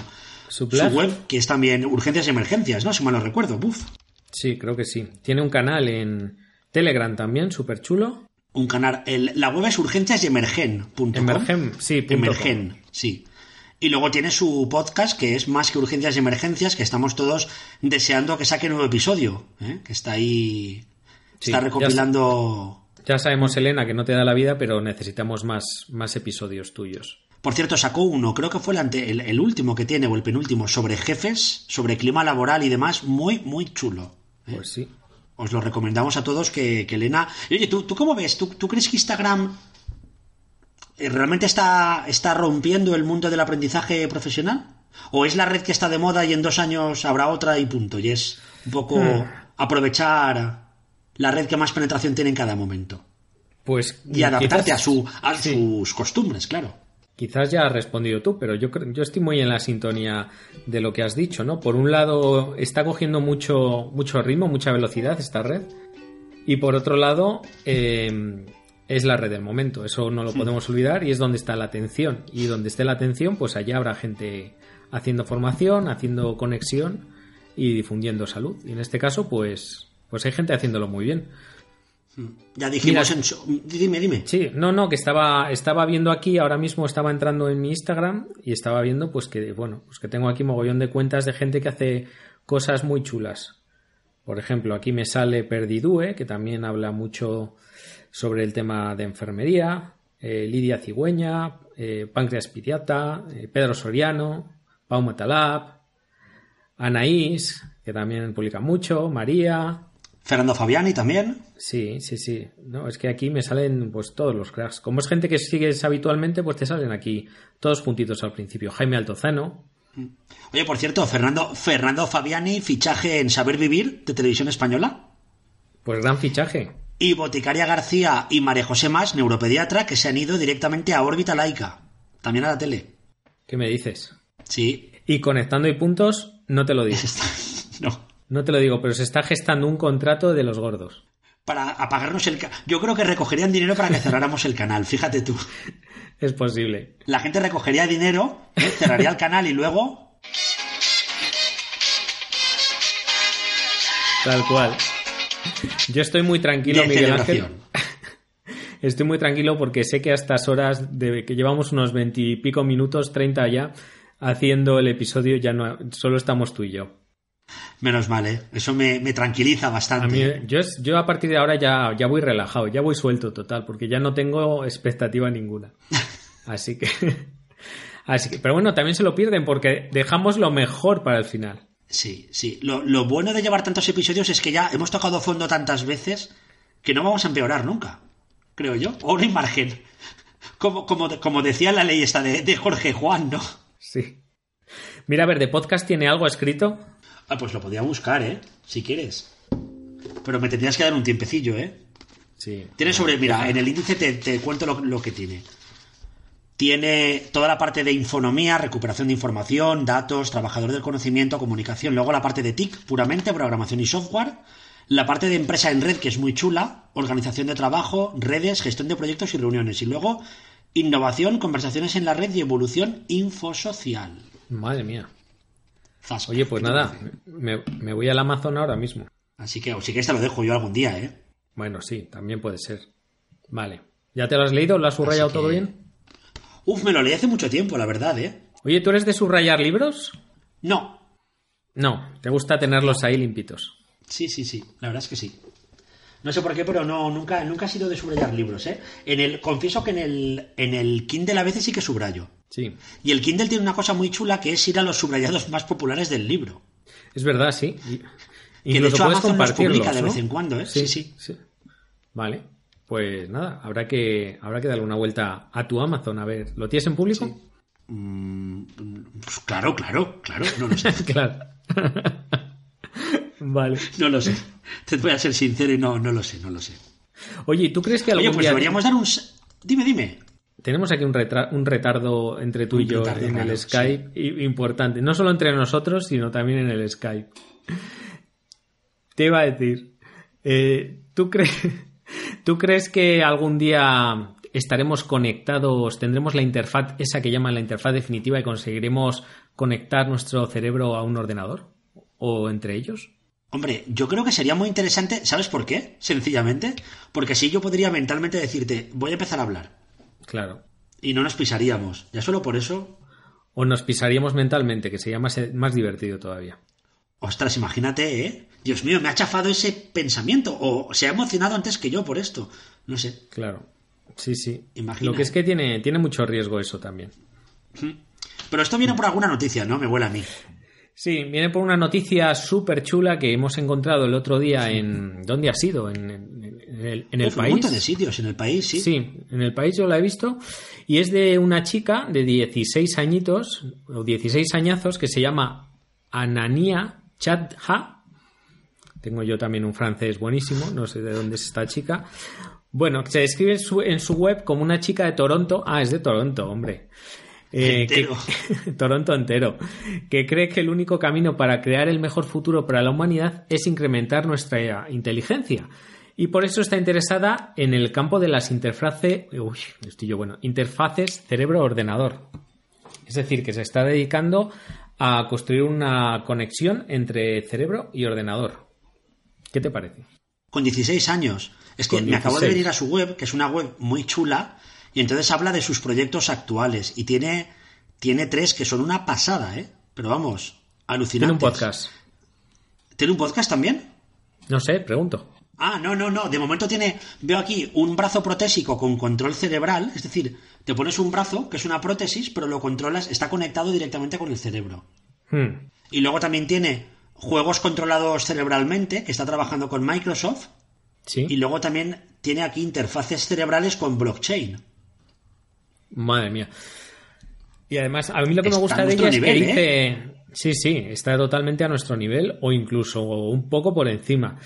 ¿Su, su, web, que es también Urgencias y Emergencias, ¿no? Si mal no recuerdo, buf. Sí, creo que sí. Tiene un canal en Telegram también, súper chulo. Un canal, el, la web es urgencias y emergen. Sí. Punto emergen, sí. Y luego tiene su podcast, que es más que urgencias y emergencias, que estamos todos deseando que saque un nuevo episodio, ¿eh? que está ahí, sí, está recopilando... Ya, ya, sabemos, Elena, que no te da la vida, pero necesitamos más, más episodios tuyos. Por cierto, sacó uno, creo que fue el, ante, el, el, último que tiene, o el penúltimo, sobre jefes, sobre clima laboral y demás, muy, muy chulo. ¿eh? Pues sí. Os lo recomendamos a todos que, que Elena... Oye, ¿tú, ¿tú cómo ves? ¿Tú, ¿Tú crees que Instagram realmente está, está rompiendo el mundo del aprendizaje profesional? ¿O es la red que está de moda y en dos años habrá otra y punto? Y es un poco hmm. aprovechar la red que más penetración tiene en cada momento. Pues y adaptarte quizás, a, su, a sí. sus costumbres, claro. Quizás ya has respondido tú, pero yo, yo estoy muy en la sintonía de lo que has dicho, ¿no? Por un lado, está cogiendo mucho, mucho ritmo, mucha velocidad esta red. Y por otro lado, eh, es la red del momento, eso no lo podemos olvidar y es donde está la atención. Y donde esté la atención, pues allá habrá gente haciendo formación, haciendo conexión y difundiendo salud. Y en este caso, pues, pues hay gente haciéndolo muy bien. Ya dijimos Mira, en su... Dime, dime. Sí, no, no, que estaba, estaba viendo aquí, ahora mismo estaba entrando en mi Instagram y estaba viendo pues que, bueno, pues que tengo aquí mogollón de cuentas de gente que hace cosas muy chulas. Por ejemplo, aquí me sale Perdidue, que también habla mucho sobre el tema de enfermería, eh, Lidia Cigüeña, eh, Páncreas Piriata, eh, Pedro Soriano, Pau Matalab, Anaís, que también publica mucho, María. Fernando Fabiani también. Sí, sí, sí. No, es que aquí me salen pues todos los cracks. Como es gente que sigues habitualmente, pues te salen aquí todos juntitos al principio. Jaime Altozano. Oye, por cierto, Fernando, Fernando Fabiani, fichaje en Saber Vivir de Televisión Española. Pues gran fichaje y Boticaria García y María José Más, neuropediatra, que se han ido directamente a órbita laica, también a la tele. ¿Qué me dices? Sí. Y conectando y puntos, no te lo digo. no. No te lo digo, pero se está gestando un contrato de los gordos. Para apagarnos el... Yo creo que recogerían dinero para que cerráramos el canal, fíjate tú. Es posible. La gente recogería dinero, ¿eh? cerraría el canal y luego... Tal cual. Yo estoy muy tranquilo, de Miguel. Ángel. Estoy muy tranquilo porque sé que a estas horas, de que llevamos unos veintipico minutos, treinta ya, haciendo el episodio, ya no, solo estamos tú y yo. Menos mal, ¿eh? Eso me, me tranquiliza bastante. A mí, yo, yo a partir de ahora ya, ya voy relajado, ya voy suelto total, porque ya no tengo expectativa ninguna. Así que... Así que, pero bueno, también se lo pierden porque dejamos lo mejor para el final. Sí, sí. Lo, lo, bueno de llevar tantos episodios es que ya hemos tocado fondo tantas veces que no vamos a empeorar nunca, creo yo. O no hay margen. Como, como, como decía la ley esta de, de, Jorge Juan, ¿no? Sí. Mira, a ver, ¿de podcast tiene algo escrito? Ah, pues lo podía buscar, ¿eh? Si quieres. Pero me tendrías que dar un tiempecillo, ¿eh? Sí. Tiene sobre, mira, en el índice te, te cuento lo, lo que tiene tiene toda la parte de infonomía, recuperación de información, datos, trabajador del conocimiento, comunicación, luego la parte de TIC, puramente, programación y software, la parte de empresa en red, que es muy chula, organización de trabajo, redes, gestión de proyectos y reuniones, y luego innovación, conversaciones en la red y evolución infosocial. Madre mía. Zasca. Oye, pues ¿Qué te nada, me, me voy al Amazon ahora mismo. Así que, o si quieres te lo dejo yo algún día, ¿eh? Bueno, sí, también puede ser. Vale. ¿Ya te lo has leído? ¿Lo has subrayado que- todo bien? Uf, me lo leí hace mucho tiempo, la verdad, ¿eh? Oye, ¿tú eres de subrayar libros? No. No, te gusta tenerlos ahí limpitos. Sí, sí, sí, la verdad es que sí. No sé por qué, pero no, nunca, nunca he sido de subrayar libros, ¿eh? En el, confieso que en el, en el Kindle a veces sí que subrayo. Sí, Y el Kindle tiene una cosa muy chula que es ir a los subrayados más populares del libro. es verdad, sí. Y- Que de hecho Amazon los publica de ¿no? vez en cuando, ¿eh? Sí, sí. Vale, pues nada, habrá que, habrá que darle una vuelta a tu Amazon. A ver, ¿lo tienes en público? Mm, pues claro, claro, claro, no lo sé. claro. vale. No lo sé. Te voy a ser sincero y no, no lo sé, no lo sé. Oye, ¿y ¿tú crees que algún Oye, pues día deberíamos dar un... Dime, dime. tenemos aquí un, retra- un retardo entre tú y yo en el Skype importante, no solo entre nosotros, sino también en el Skype. Te iba a decir, eh, ¿tú, crees ¿tú crees que algún día estaremos conectados, tendremos la interfaz, esa que llaman la interfaz definitiva y conseguiremos conectar nuestro cerebro a un ordenador? ¿O entre ellos? Hombre, yo creo que sería muy interesante, ¿sabes por qué? Sencillamente, porque así yo podría mentalmente decirte, voy a empezar a hablar. Claro. Y no nos pisaríamos. Ya solo por eso, O nos pisaríamos mentalmente, que sería más, más divertido todavía. Ostras, imagínate, ¿eh? Dios mío, me ha chafado ese pensamiento. O se ha emocionado antes que yo por esto. No sé. Claro. Sí, sí. Imagina. Lo que es que tiene, tiene mucho riesgo eso también. Pero esto viene por alguna noticia, ¿no? Me huele a mí. Sí, viene por una noticia súper chula que hemos encontrado el otro día en... ¿Dónde ha sido? En, en- en el, en el Uf, Un país. montón de sitios en el país, sí. Sí, en el país yo la he visto. Y es de una chica de 16 añitos, o 16 añazos, que se llama Anania Chadha. Tengo yo también un francés buenísimo, no sé de dónde es esta chica. Bueno, se describe en su, en su web como una chica de Toronto. Ah, es de Toronto, hombre. Eh, que-. Toronto entero, que cree que el único camino para crear el mejor futuro para la humanidad es incrementar nuestra inteligencia. Y por eso está interesada en el campo de las interfaces, uy, estoy yo bueno, interfaces cerebro-ordenador. Es decir, que se está dedicando a construir una conexión entre cerebro y ordenador. ¿Qué te parece? Con 16 años. Es que Con me acabo de 16. venir a su web, que es una web muy chula, y entonces habla de sus proyectos actuales. Y tiene, tiene tres que son una pasada, ¿eh? Pero vamos, Tiene alucinantes. un podcast. ¿Tiene un podcast también? No sé, pregunto. Ah, no, no, no. De momento tiene, veo aquí un brazo protésico con control cerebral. Es decir, te pones un brazo, que es una prótesis, pero lo controlas, está conectado directamente con el cerebro. Hmm. Y luego también tiene juegos controlados cerebralmente, que está trabajando con Microsoft. Sí. Y luego también tiene aquí interfaces cerebrales con blockchain. Madre mía. Y además, a mí lo que me gusta de ella es que nivel, dice. Sí, sí, está totalmente a nuestro nivel o incluso un poco por encima.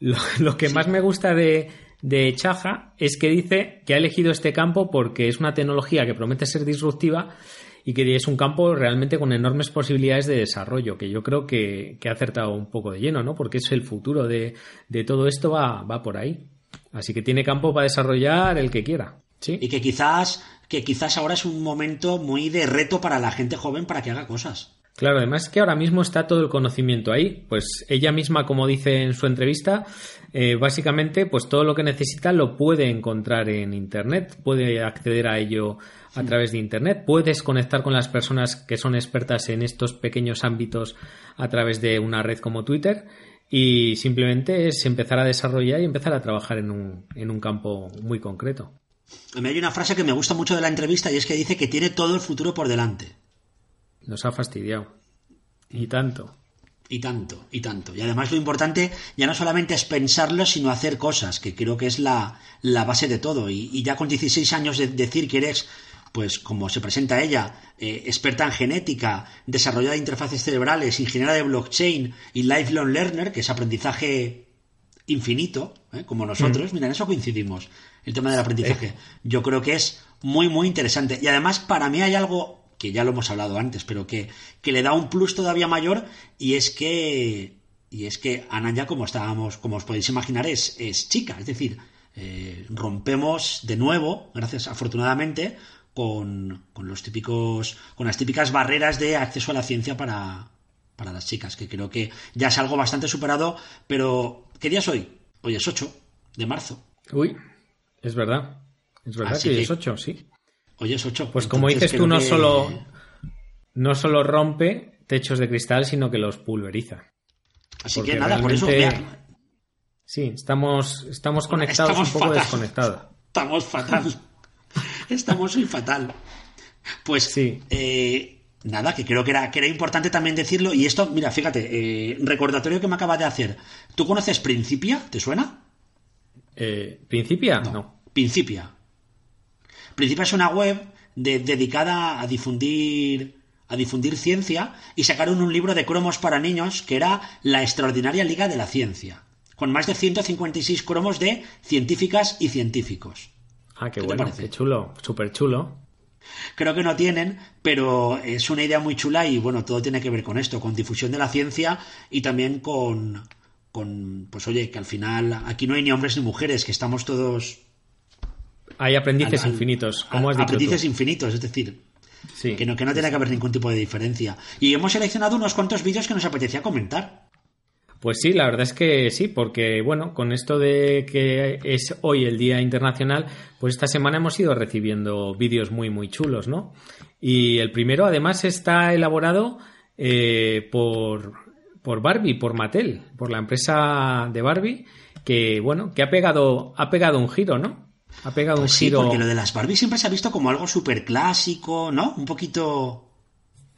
Lo, lo que más me gusta de, de Chaja es que dice que ha elegido este campo porque es una tecnología que promete ser disruptiva y que es un campo realmente con enormes posibilidades de desarrollo, que yo creo que, que ha acertado un poco de lleno, ¿no? Porque es el futuro de, de todo esto va, va por ahí. Así que tiene campo para desarrollar el que quiera. Sí. Y que quizás, que quizás ahora es un momento muy de reto para la gente joven para que haga cosas. Claro, además que ahora mismo está todo el conocimiento ahí. Pues ella misma, como dice en su entrevista, eh, básicamente, pues todo lo que necesita lo puede encontrar en Internet, puede acceder a ello a través de Internet, puedes conectar con las personas que son expertas en estos pequeños ámbitos a través de una red como Twitter y simplemente es empezar a desarrollar y empezar a trabajar en un, en un campo muy concreto. A mí hay una frase que me gusta mucho de la entrevista y es que dice que tiene todo el futuro por delante. Nos ha fastidiado. Y tanto. Y tanto, y tanto. Y además lo importante ya no solamente es pensarlo, sino hacer cosas, que creo que es la, la base de todo. Y, y ya con 16 años de decir que eres, pues como se presenta ella, eh, experta en genética, desarrollada de interfaces cerebrales, ingeniera de blockchain y lifelong learner, que es aprendizaje infinito, ¿eh? como nosotros, mira, en eso coincidimos, el tema del aprendizaje. Yo creo que es muy, muy interesante. Y además, para mí hay algo que ya lo hemos hablado antes, pero que, que le da un plus todavía mayor, y es que, y es que Ana ya, como estábamos, como os podéis imaginar, es, es chica, es decir, eh, rompemos de nuevo, gracias afortunadamente, con, con, los típicos, con las típicas barreras de acceso a la ciencia para, para las chicas, que creo que ya es algo bastante superado, pero ¿qué día es hoy? Hoy es 8 de marzo. Uy, es verdad. Es verdad Así que que- es 8, sí. Hoy es 8. Pues como dices tú, no solo, no solo rompe techos de cristal, sino que los pulveriza. Así porque que nada, por eso... mira, Sí, estamos, estamos conectados estamos un poco fatal. desconectados. Estamos fatal. Estamos muy fatal. Pues Sí. eh, nada, que creo que era, que era importante también decirlo. Y esto, mira, fíjate, eh, recordatorio que me acaba de hacer. ¿Tú conoces Principia? ¿Te suena? Eh, ¿Principia? No. Principia. Principia es una web de- dedicada a difundir a difundir ciencia y sacaron un libro de cromos para niños que era La extraordinaria liga de la ciencia, con más de 156 cromos de científicas y científicos. Ah, qué ¿Qué bueno, qué chulo, súper chulo. Creo que no tienen, pero es una idea muy chula y bueno, todo tiene que ver con esto, con difusión de la ciencia y también con, con pues oye, que al final aquí no hay ni hombres ni mujeres, que estamos todos Hay aprendices al- infinitos, como has dicho aprendices tú. infinitos, es decir, Sí. que no, que no tiene que haber ningún tipo de diferencia. Y hemos seleccionado unos cuantos vídeos que nos apetecía comentar. Pues sí, la verdad es que sí, porque bueno, con esto de que es hoy el Día Internacional, pues esta semana hemos ido recibiendo vídeos muy, muy chulos, ¿no? Y el primero además está elaborado eh, por, por Barbie, por Mattel, por la empresa de Barbie, que bueno, que ha pegado, ha pegado un giro, ¿no? Ha pegado Pues un sí, giro. porque lo de las Barbie siempre se ha visto como algo súper clásico, ¿no? Un poquito...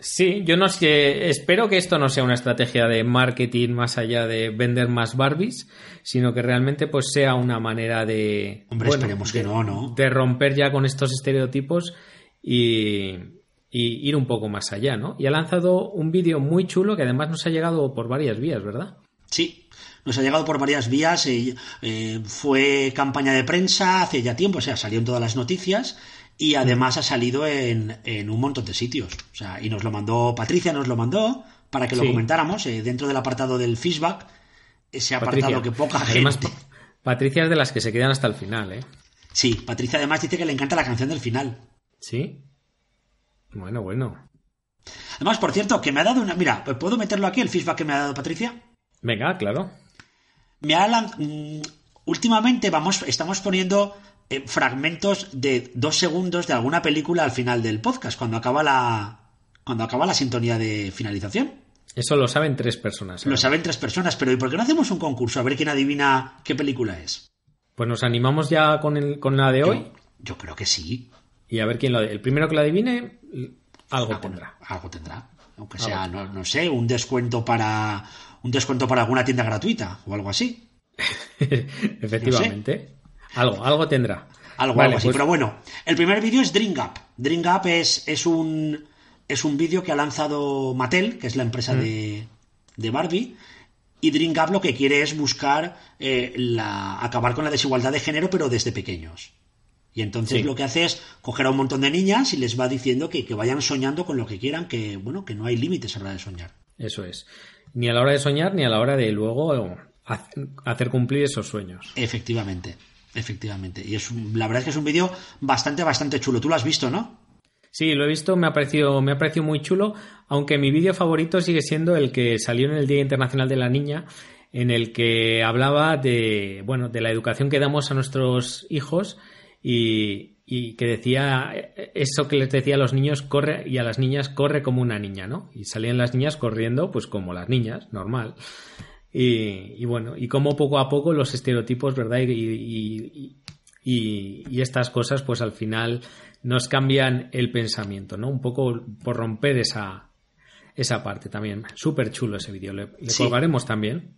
Sí, yo no sé, espero que esto no sea una estrategia de marketing más allá de vender más Barbies, sino que realmente pues sea una manera de Hombre, bueno, esperemos que no, ¿no? de romper ya con estos estereotipos y, y ir un poco más allá, ¿no? Y ha lanzado un vídeo muy chulo que además nos ha llegado por varias vías, ¿verdad? Sí, nos ha llegado por varias vías. eh, eh, fue campaña de prensa hace ya tiempo, o sea, salió en todas las noticias y además ha salido en, en un montón de sitios. O sea, y nos lo mandó Patricia, nos lo mandó para que lo Sí. comentáramos eh, dentro del apartado del feedback. Ese apartado Patricia. que poca gente. Pa- Patricia es de las que se quedan hasta el final, ¿eh? Sí, Patricia además dice que le encanta la canción del final. Sí. Bueno, bueno. Además, por cierto, que me ha dado una. Mira, ¿puedo meterlo aquí el feedback que me ha dado Patricia? Venga, claro. Me ha mm, últimamente vamos estamos poniendo eh, fragmentos de dos segundos de alguna película al final del podcast cuando acaba la cuando acaba la sintonía de finalización Eso lo saben tres personas. lo ¿eh? saben tres personas pero ¿y por qué no hacemos un concurso a ver quién adivina qué película es Pues nos animamos ya con, el, con la de hoy yo, creo que sí y a ver quién lo El primero que lo adivine, algo Ah, tendrá. algo tendrá aunque sea no, no sé un descuento para un descuento para alguna tienda gratuita o algo así Efectivamente. Algo, algo tendrá. Algo, Vale, algo así. pues- Pero bueno, el primer vídeo es Drink Up. Drink Up es, es un, es un vídeo que ha lanzado Mattel, que es la Mm. empresa de, de Barbie. Y Drink Up lo que quiere es buscar eh, la, acabar con la desigualdad de género, pero desde pequeños. Y entonces Sí. lo que hace es coger a un montón de niñas y les va diciendo que, que vayan soñando con lo que quieran, que bueno, que no hay límites a la hora de soñar. Eso es. Ni a la hora de soñar, ni a la hora de luego ha- hacer cumplir esos sueños. Efectivamente, efectivamente. Y es un- la verdad es que es un vídeo bastante, bastante chulo. Tú lo has visto, ¿no? Sí, lo he visto, me ha parecido, me ha parecido muy chulo, aunque mi vídeo favorito sigue siendo el que salió en el Día Internacional de la Niña, en el que hablaba de, bueno, de la educación que damos a nuestros hijos y, y que decía eso que les decía a los niños corre y a las niñas corre como una niña, ¿no? Y salían las niñas corriendo pues como las niñas, normal. Y, y bueno, y como poco a poco los estereotipos, ¿verdad? Y, y- y- y estas cosas, pues al final nos cambian el pensamiento, ¿no? Un poco por romper esa, esa parte también. Súper chulo ese vídeo. Le, le Sí. colgaremos también.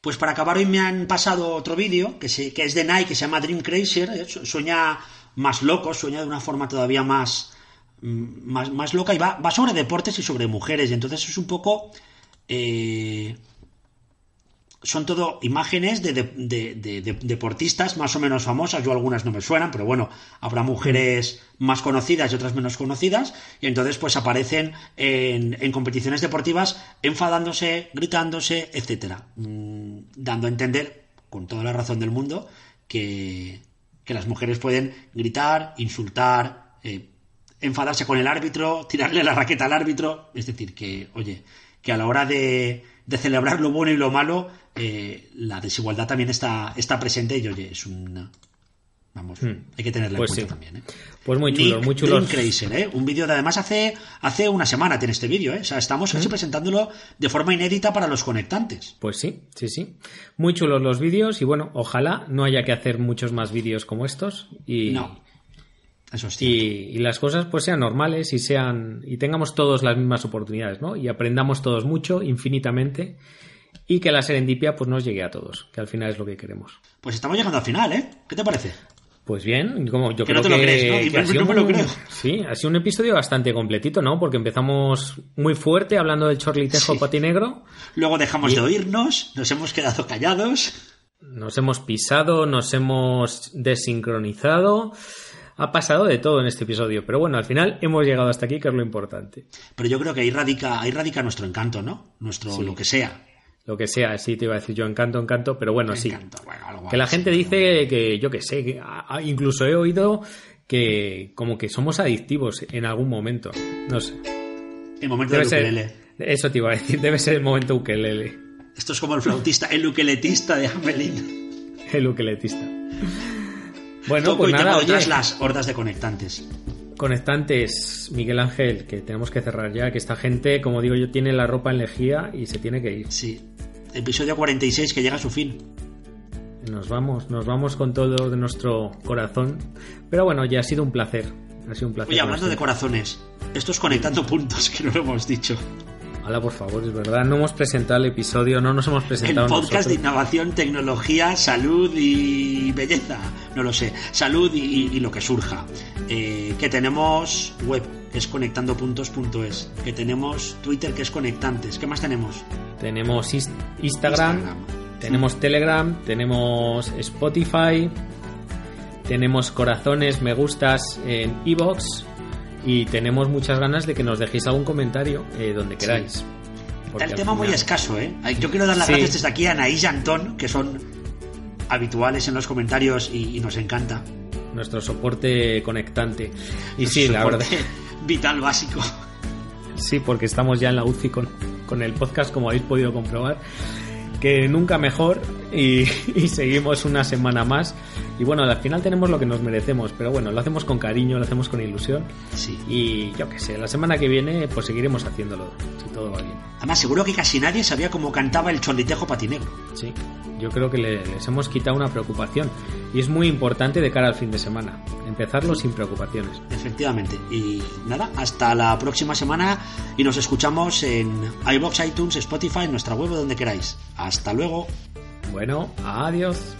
Pues para acabar hoy me han pasado otro vídeo que, se- que es de Nike, que se llama Dream Crazier. eh, su- Sueña más loco, sueña de una forma todavía más, mm, más, más loca y va, va sobre deportes y sobre mujeres. Y entonces es un poco... eh, son todo imágenes de, de- de- de- de- deportistas más o menos famosas. Yo algunas no me suenan, pero bueno, habrá mujeres más conocidas y otras menos conocidas. Y entonces pues aparecen en, en competiciones deportivas enfadándose, gritándose, etcétera. Mm, dando a entender con toda la razón del mundo, que, que las mujeres pueden gritar, insultar, eh, enfadarse con el árbitro, tirarle la raqueta al árbitro. Es decir, que, oye, que a la hora de, de celebrar lo bueno y lo malo, eh, la desigualdad también está, está presente y, oye, es un... Vamos, Hmm. hay que tenerla Pues en cuenta sí. también. ¿eh? Pues muy chulos, Nick muy chulos. Dreamcrazer, ¿eh? Un vídeo de además hace, hace una semana tiene este vídeo, ¿eh? O sea, estamos Hmm. presentándolo de forma inédita para los conectantes. Pues sí, sí, sí. Muy chulos los vídeos y bueno, ojalá no haya que hacer muchos más vídeos como estos y, No. Eso es y, y las cosas pues sean normales y sean y tengamos todos las mismas oportunidades, ¿no? Y aprendamos todos mucho, infinitamente y que la serendipia pues nos llegue a todos, que al final es lo que queremos. Pues estamos llegando al final, ¿eh? ¿Qué te parece? Pues bien, como yo Que creo no te lo que, crees, ¿no? Ha no sido me lo un- creo. Sí, ha sido un episodio bastante completito, ¿no? Porque empezamos muy fuerte hablando del chorlitejo Sí. patinegro. Luego dejamos Y- de oírnos, nos hemos quedado callados. Nos hemos pisado, nos hemos desincronizado. Ha pasado de todo en este episodio, pero bueno, al final hemos llegado hasta aquí, que es lo importante. Pero yo creo que ahí radica, ahí radica nuestro encanto, ¿no? Nuestro Sí. lo que sea. Lo que sea, sí te iba a decir yo encanto, encanto, pero bueno, sí. Encanto, bueno, algo Que la gente dice que, yo que sé, que, incluso he oído que como que somos adictivos en algún momento. No sé. El momento Debe del ser, ukelele. eso te iba a decir, debe ser el momento ukelele, Esto es como el flautista, el ukeletista de Amelín. el ukeletista. Bueno, Toco pues y nada, tengo oye, detrás las hordas de conectantes. Conectantes, Miguel Ángel, que tenemos que cerrar ya, que esta gente, como digo yo, tiene la ropa en lejía y se tiene que ir. Sí. Episodio 46 que llega a su fin. Nos vamos, nos vamos con todo de nuestro corazón. Pero bueno, ya ha sido un placer. Ha sido un placer. Oye, hablando de corazones, esto es conectando puntos, que no lo hemos dicho. Hala, por favor, es verdad. No hemos presentado el episodio, no nos hemos El presentado podcast de innovación, tecnología, salud y belleza. No lo sé. Salud y, y lo que surja. Eh, que tenemos web, que es conectandopuntos.es. Que tenemos Twitter, que es conectantes. ¿Qué más tenemos? Tenemos Instagram. tenemos Telegram, tenemos Spotify, tenemos corazones, me gustas en Evox y tenemos muchas ganas de que nos dejéis algún comentario eh, donde queráis. Está el tema muy escaso, ¿eh? Yo quiero dar las Sí. gracias desde aquí a Anaís y Antón, que son habituales en los comentarios y, y nos encanta. nuestro soporte conectante. Y sí, la verdad, Vital básico. sí, porque estamos ya en la UCI con, con el podcast, como habéis podido comprobar, que nunca mejor y, y seguimos una semana más. Y bueno, al final tenemos lo que nos merecemos, pero bueno, lo hacemos con cariño, lo hacemos con ilusión. Sí. Y yo qué sé, la semana que viene pues seguiremos haciéndolo, si todo va bien. Además, seguro que casi nadie sabía cómo cantaba el cholitejo patinegro. Sí, yo creo que le- les hemos quitado una preocupación y es muy importante de cara al fin de semana, empezarlo sin preocupaciones. Efectivamente. Y nada, hasta la próxima semana y nos escuchamos en iBox, iTunes, Spotify, en nuestra web donde queráis. Hasta luego. Bueno, adiós.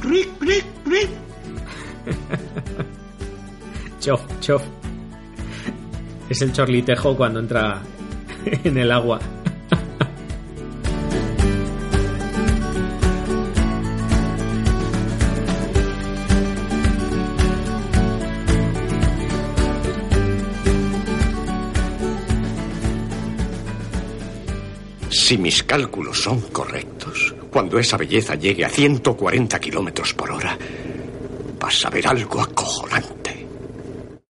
Cric, cric, cric. Chof, chof. Es el chorlitejo cuando entra en el agua. Si mis cálculos son correctos, cuando esa belleza llegue a 140 kilómetros por hora, vas a ver algo acojonante.